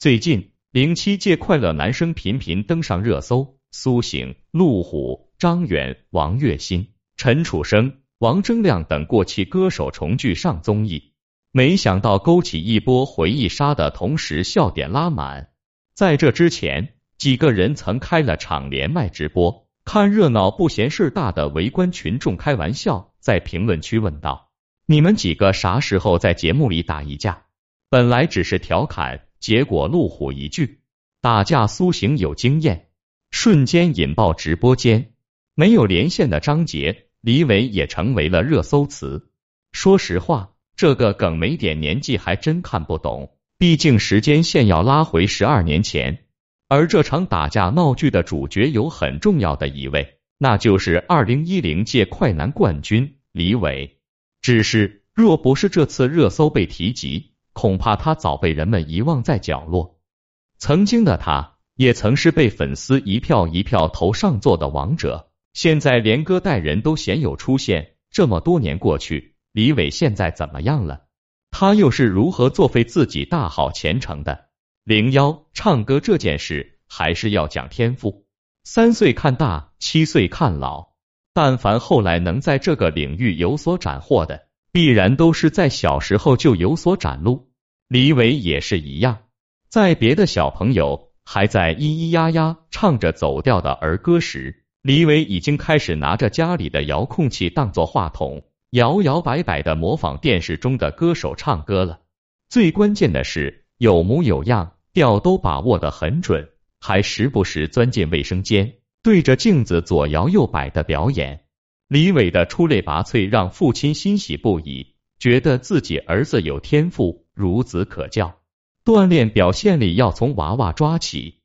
最近，零七届快乐男声频频登上热搜，苏醒、陆虎、张远、王栎鑫、陈楚生、王铮亮等过气歌手重聚上综艺，没想到勾起一波回忆杀的同时，笑点拉满。在这之前，几个人曾开了场连麦直播，看热闹不嫌事大的围观群众开玩笑，在评论区问道：“你们几个啥时候在节目里打一架？”本来只是调侃。结果，路虎一句打架苏醒有经验，瞬间引爆直播间。没有连线的张杰、李伟也成为了热搜词。说实话，这个梗没点年纪还真看不懂，毕竟时间线要拉回十二年前。而这场打架闹剧的主角有很重要的一位，那就是二零一零届快男冠军李伟。只是，若不是这次热搜被提及。恐怕他早被人们遗忘在角落。曾经的他，也曾是被粉丝一票一票投上座的王者。现在连歌带人都鲜有出现。这么多年过去，李伟现在怎么样了？他又是如何作废自己大好前程的？零幺，唱歌这件事还是要讲天赋。三岁看大，七岁看老。但凡后来能在这个领域有所斩获的。必然都是在小时候就有所展露，李伟也是一样。在别的小朋友还在咿咿呀呀唱着走调的儿歌时，李伟已经开始拿着家里的遥控器当做话筒，摇摇摆摆的模仿电视中的歌手唱歌了。最关键的是有模有样，调都把握的很准，还时不时钻进卫生间，对着镜子左摇右摆的表演。李伟的出类拔萃让父亲欣喜不已，觉得自己儿子有天赋，孺子可教。锻炼表现力要从娃娃抓起。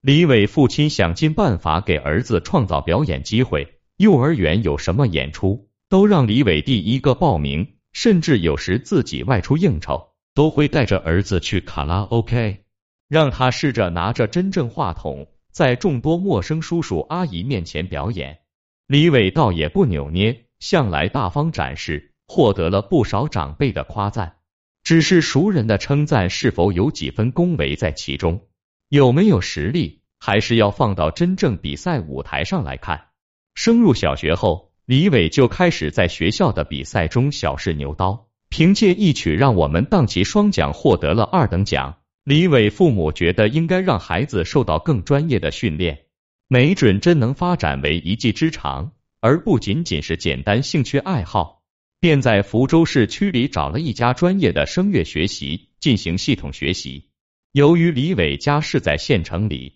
李伟父亲想尽办法给儿子创造表演机会，幼儿园有什么演出，都让李伟第一个报名，甚至有时自己外出应酬，都会带着儿子去卡拉 OK，让他试着拿着真正话筒，在众多陌生叔叔阿姨面前表演。李伟倒也不扭捏，向来大方展示，获得了不少长辈的夸赞。只是熟人的称赞是否有几分恭维在其中，有没有实力，还是要放到真正比赛舞台上来看。升入小学后，李伟就开始在学校的比赛中小试牛刀，凭借一曲《让我们荡起双桨》获得了二等奖。李伟父母觉得应该让孩子受到更专业的训练。没准真能发展为一技之长，而不仅仅是简单兴趣爱好。便在福州市区里找了一家专业的声乐学习进行系统学习。由于李伟家是在县城里，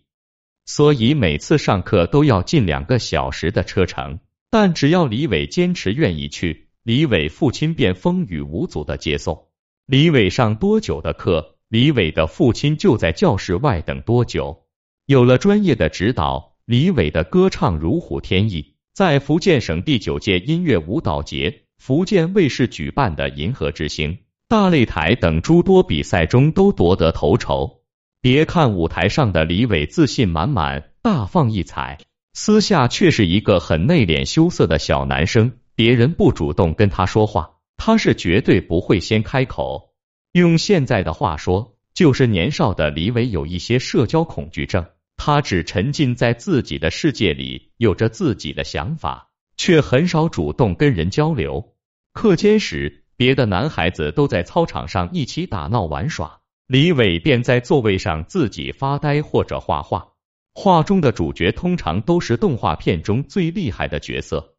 所以每次上课都要近两个小时的车程。但只要李伟坚持愿意去，李伟父亲便风雨无阻的接送。李伟上多久的课，李伟的父亲就在教室外等多久。有了专业的指导。李伟的歌唱如虎添翼，在福建省第九届音乐舞蹈节、福建卫视举办的银河之星、大擂台等诸多比赛中都夺得头筹。别看舞台上的李伟自信满满、大放异彩，私下却是一个很内敛羞涩的小男生。别人不主动跟他说话，他是绝对不会先开口。用现在的话说，就是年少的李伟有一些社交恐惧症。他只沉浸在自己的世界里，有着自己的想法，却很少主动跟人交流。课间时，别的男孩子都在操场上一起打闹玩耍，李伟便在座位上自己发呆或者画画。画中的主角通常都是动画片中最厉害的角色。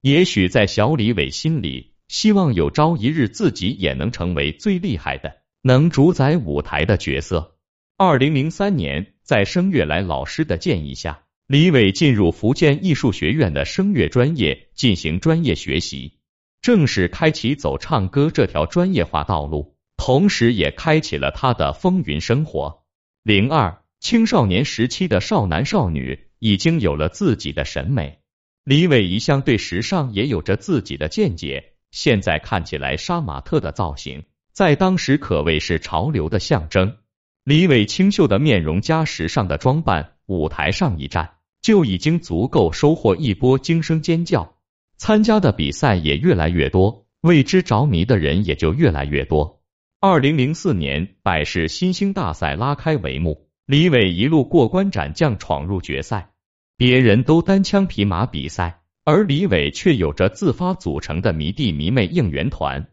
也许在小李伟心里，希望有朝一日自己也能成为最厉害的，能主宰舞台的角色。二零零三年，在声乐来老师的建议下，李伟进入福建艺术学院的声乐专业进行专业学习，正式开启走唱歌这条专业化道路，同时也开启了他的风云生活。零二青少年时期的少男少女已经有了自己的审美，李伟一向对时尚也有着自己的见解，现在看起来杀马特的造型，在当时可谓是潮流的象征。李伟清秀的面容加时尚的装扮，舞台上一站就已经足够收获一波惊声尖叫。参加的比赛也越来越多，为之着迷的人也就越来越多。二零零四年百事新星大赛拉开帷幕，李伟一路过关斩将，闯入决赛。别人都单枪匹马比赛，而李伟却有着自发组成的迷弟迷妹应援团。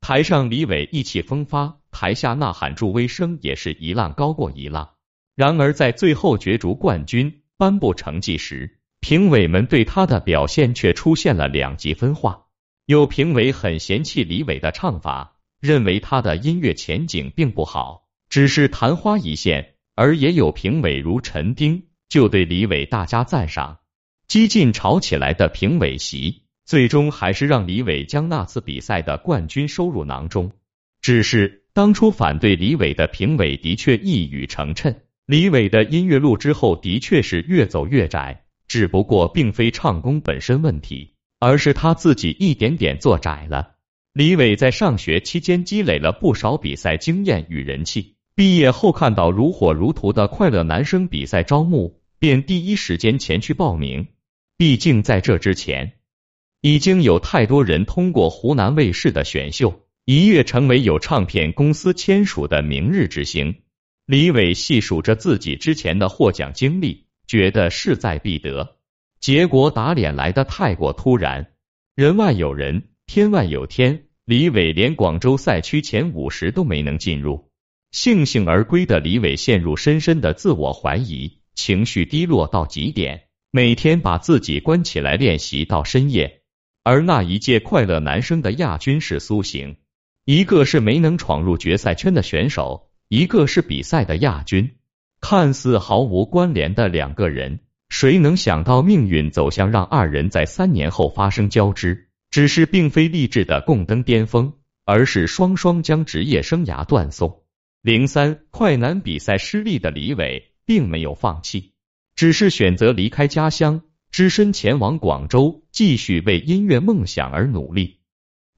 台上李伟意气风发，台下呐喊助威声也是一浪高过一浪。然而在最后角逐冠军、颁布成绩时，评委们对他的表现却出现了两极分化。有评委很嫌弃李伟的唱法，认为他的音乐前景并不好，只是昙花一现；而也有评委如陈丁。就对李伟大加赞赏，激进吵起来的评委席，最终还是让李伟将那次比赛的冠军收入囊中。只是当初反对李伟的评委的确一语成谶，李伟的音乐路之后的确是越走越窄，只不过并非唱功本身问题，而是他自己一点点做窄了。李伟在上学期间积累了不少比赛经验与人气。毕业后看到如火如荼的快乐男声比赛招募，便第一时间前去报名。毕竟在这之前，已经有太多人通过湖南卫视的选秀，一跃成为有唱片公司签署的明日之星。李伟细数着自己之前的获奖经历，觉得势在必得。结果打脸来的太过突然，人外有人，天外有天，李伟连广州赛区前五十都没能进入。悻悻而归的李伟陷入深深的自我怀疑，情绪低落到极点，每天把自己关起来练习到深夜。而那一届快乐男生的亚军是苏醒，一个是没能闯入决赛圈的选手，一个是比赛的亚军，看似毫无关联的两个人，谁能想到命运走向让二人在三年后发生交织？只是并非励志的共登巅峰，而是双双将职业生涯断送。零三快男比赛失利的李伟并没有放弃，只是选择离开家乡，只身前往广州，继续为音乐梦想而努力。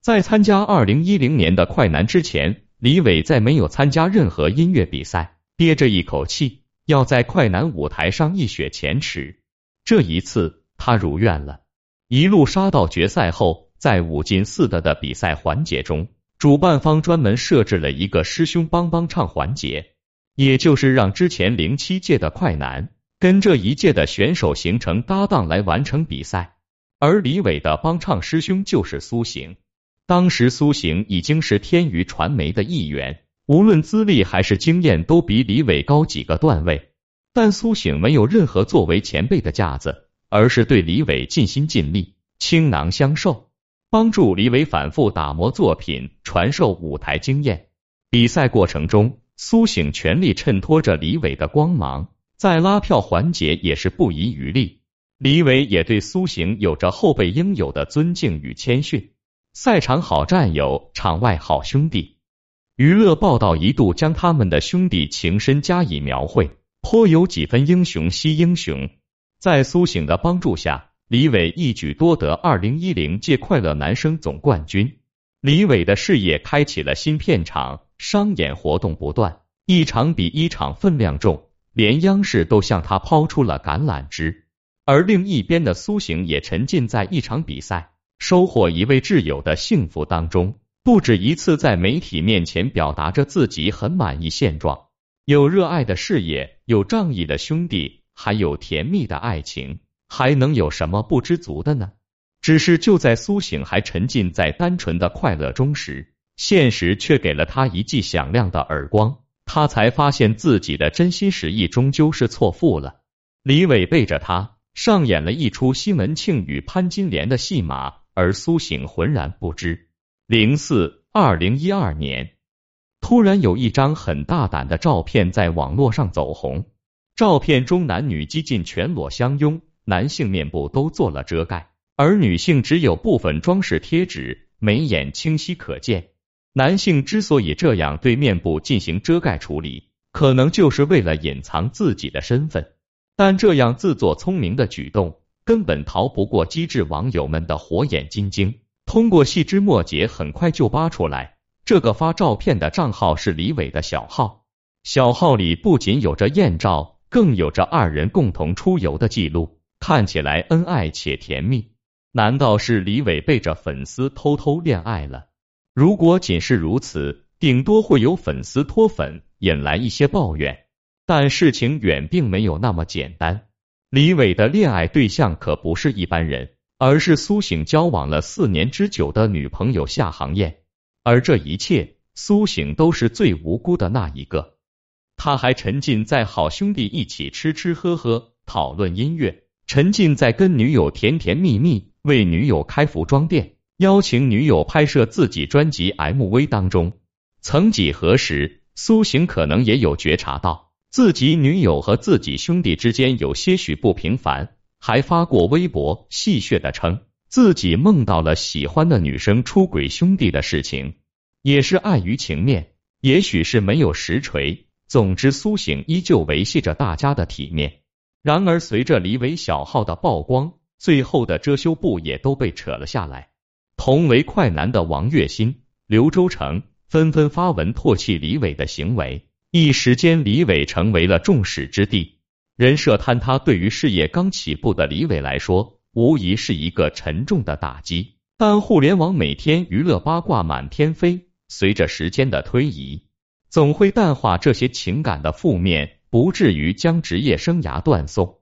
在参加二零一零年的快男之前，李伟在没有参加任何音乐比赛，憋着一口气，要在快男舞台上一雪前耻。这一次他如愿了，一路杀到决赛后，在五进四的的比赛环节中。主办方专门设置了一个师兄帮帮唱环节，也就是让之前零七届的快男跟这一届的选手形成搭档来完成比赛。而李伟的帮唱师兄就是苏醒，当时苏醒已经是天娱传媒的一员，无论资历还是经验都比李伟高几个段位。但苏醒没有任何作为前辈的架子，而是对李伟尽心尽力，倾囊相授。帮助李伟反复打磨作品，传授舞台经验。比赛过程中，苏醒全力衬托着李伟的光芒，在拉票环节也是不遗余力。李伟也对苏醒有着后辈应有的尊敬与谦逊。赛场好战友，场外好兄弟。娱乐报道一度将他们的兄弟情深加以描绘，颇有几分英雄惜英雄。在苏醒的帮助下。李伟一举夺得二零一零届快乐男声总冠军，李伟的事业开启了新片场，商演活动不断，一场比一场分量重，连央视都向他抛出了橄榄枝。而另一边的苏醒也沉浸在一场比赛、收获一位挚友的幸福当中，不止一次在媒体面前表达着自己很满意现状，有热爱的事业，有仗义的兄弟，还有甜蜜的爱情。还能有什么不知足的呢？只是就在苏醒还沉浸在单纯的快乐中时，现实却给了他一记响亮的耳光，他才发现自己的真心实意终究是错付了。李伟背着他上演了一出西门庆与潘金莲的戏码，而苏醒浑然不知。零四二零一二年，突然有一张很大胆的照片在网络上走红，照片中男女几近全裸相拥。男性面部都做了遮盖，而女性只有部分装饰贴纸，眉眼清晰可见。男性之所以这样对面部进行遮盖处理，可能就是为了隐藏自己的身份。但这样自作聪明的举动，根本逃不过机智网友们的火眼金睛。通过细枝末节，很快就扒出来，这个发照片的账号是李伟的小号。小号里不仅有着艳照，更有着二人共同出游的记录。看起来恩爱且甜蜜，难道是李伟背着粉丝偷偷恋爱了？如果仅是如此，顶多会有粉丝脱粉，引来一些抱怨。但事情远并没有那么简单。李伟的恋爱对象可不是一般人，而是苏醒交往了四年之久的女朋友夏航燕。而这一切，苏醒都是最无辜的那一个。他还沉浸在好兄弟一起吃吃喝喝、讨论音乐，沉浸在跟女友甜甜蜜蜜、为女友开服装店、邀请女友拍摄自己专辑 MV 当中。曾几何时，苏醒可能也有觉察到。自己女友和自己兄弟之间有些许不平凡，还发过微博戏谑的称自己梦到了喜欢的女生出轨兄弟的事情，也是碍于情面，也许是没有实锤。总之，苏醒依旧维系着大家的体面。然而，随着李伟小号的曝光，最后的遮羞布也都被扯了下来。同为快男的王栎鑫、刘洲成纷纷发文唾弃李伟的行为。一时间，李伟成为了众矢之的，人设坍塌对于事业刚起步的李伟来说，无疑是一个沉重的打击。但互联网每天娱乐八卦满天飞，随着时间的推移，总会淡化这些情感的负面，不至于将职业生涯断送。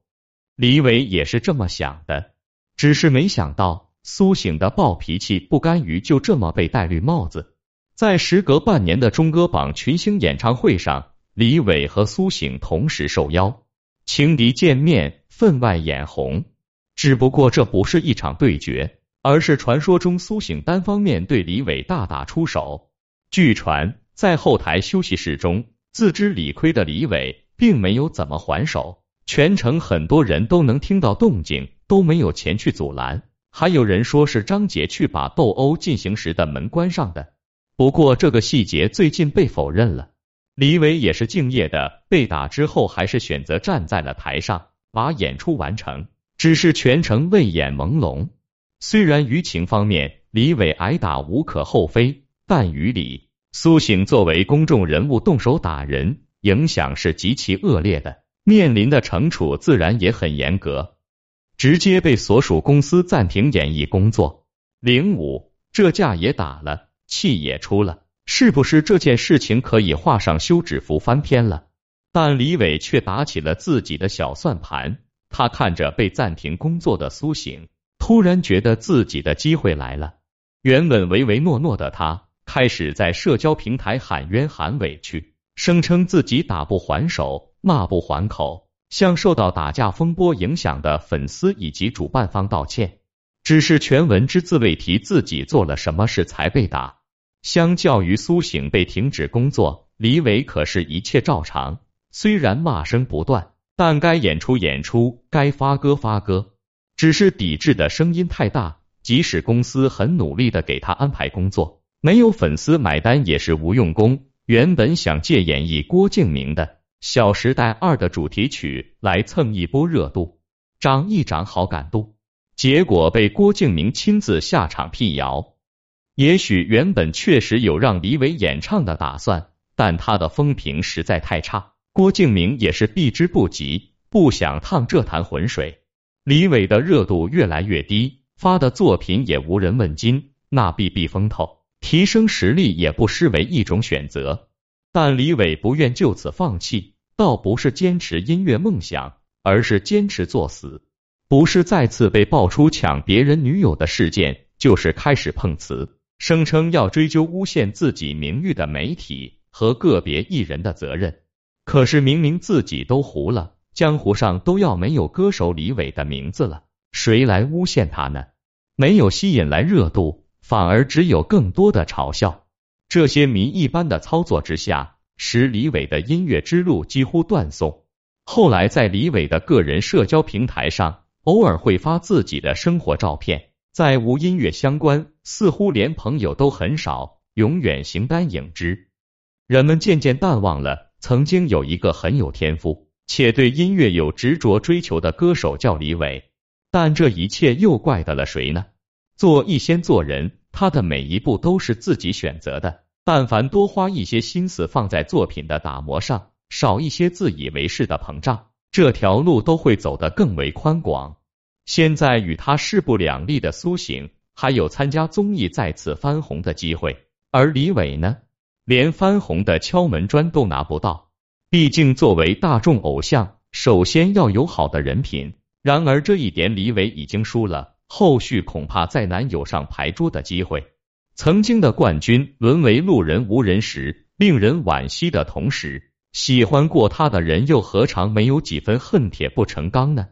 李伟也是这么想的，只是没想到苏醒的暴脾气、不甘于就这么被戴绿帽子。在时隔半年的中歌榜群星演唱会上，李伟和苏醒同时受邀，情敌见面，分外眼红。只不过这不是一场对决，而是传说中苏醒单方面对李伟大打出手。据传，在后台休息室中，自知理亏的李伟并没有怎么还手，全程很多人都能听到动静，都没有前去阻拦。还有人说是张杰去把斗殴进行时的门关上的。不过这个细节最近被否认了。李伟也是敬业的，被打之后还是选择站在了台上把演出完成，只是全程泪眼朦胧。虽然舆情方面李伟挨打无可厚非，但于李苏醒作为公众人物动手打人，影响是极其恶劣的，面临的惩处自然也很严格，直接被所属公司暂停演艺工作。零五这架也打了。气也出了，是不是这件事情可以画上休止符翻篇了？但李伟却打起了自己的小算盘。他看着被暂停工作的苏醒，突然觉得自己的机会来了。原本唯唯诺诺的他，开始在社交平台喊冤喊委屈，声称自己打不还手，骂不还口，向受到打架风波影响的粉丝以及主办方道歉。只是全文只字未提自己做了什么事才被打。相较于苏醒被停止工作，李伟可是一切照常。虽然骂声不断，但该演出演出，该发歌发歌。只是抵制的声音太大，即使公司很努力的给他安排工作，没有粉丝买单也是无用功。原本想借演绎郭敬明的《小时代二》的主题曲来蹭一波热度，涨一涨好感度。结果被郭敬明亲自下场辟谣。也许原本确实有让李伟演唱的打算，但他的风评实在太差，郭敬明也是避之不及，不想趟这潭浑水。李伟的热度越来越低，发的作品也无人问津，那避避风头，提升实力也不失为一种选择。但李伟不愿就此放弃，倒不是坚持音乐梦想，而是坚持作死。不是再次被爆出抢别人女友的事件，就是开始碰瓷，声称要追究诬陷自己名誉的媒体和个别艺人的责任。可是明明自己都糊了，江湖上都要没有歌手李伟的名字了，谁来诬陷他呢？没有吸引来热度，反而只有更多的嘲笑。这些谜一般的操作之下，使李伟的音乐之路几乎断送。后来在李伟的个人社交平台上。偶尔会发自己的生活照片，再无音乐相关，似乎连朋友都很少，永远形单影只。人们渐渐淡忘了曾经有一个很有天赋且对音乐有执着追求的歌手叫李伟。但这一切又怪得了谁呢？做艺先做人，他的每一步都是自己选择的。但凡多花一些心思放在作品的打磨上，少一些自以为是的膨胀。这条路都会走得更为宽广。现在与他势不两立的苏醒，还有参加综艺再次翻红的机会，而李伟呢？连翻红的敲门砖都拿不到。毕竟作为大众偶像，首先要有好的人品。然而这一点李伟已经输了，后续恐怕再难有上牌桌的机会。曾经的冠军沦为路人无人时，令人惋惜的同时，喜欢过他的人又何尝没有几分恨铁不成钢呢？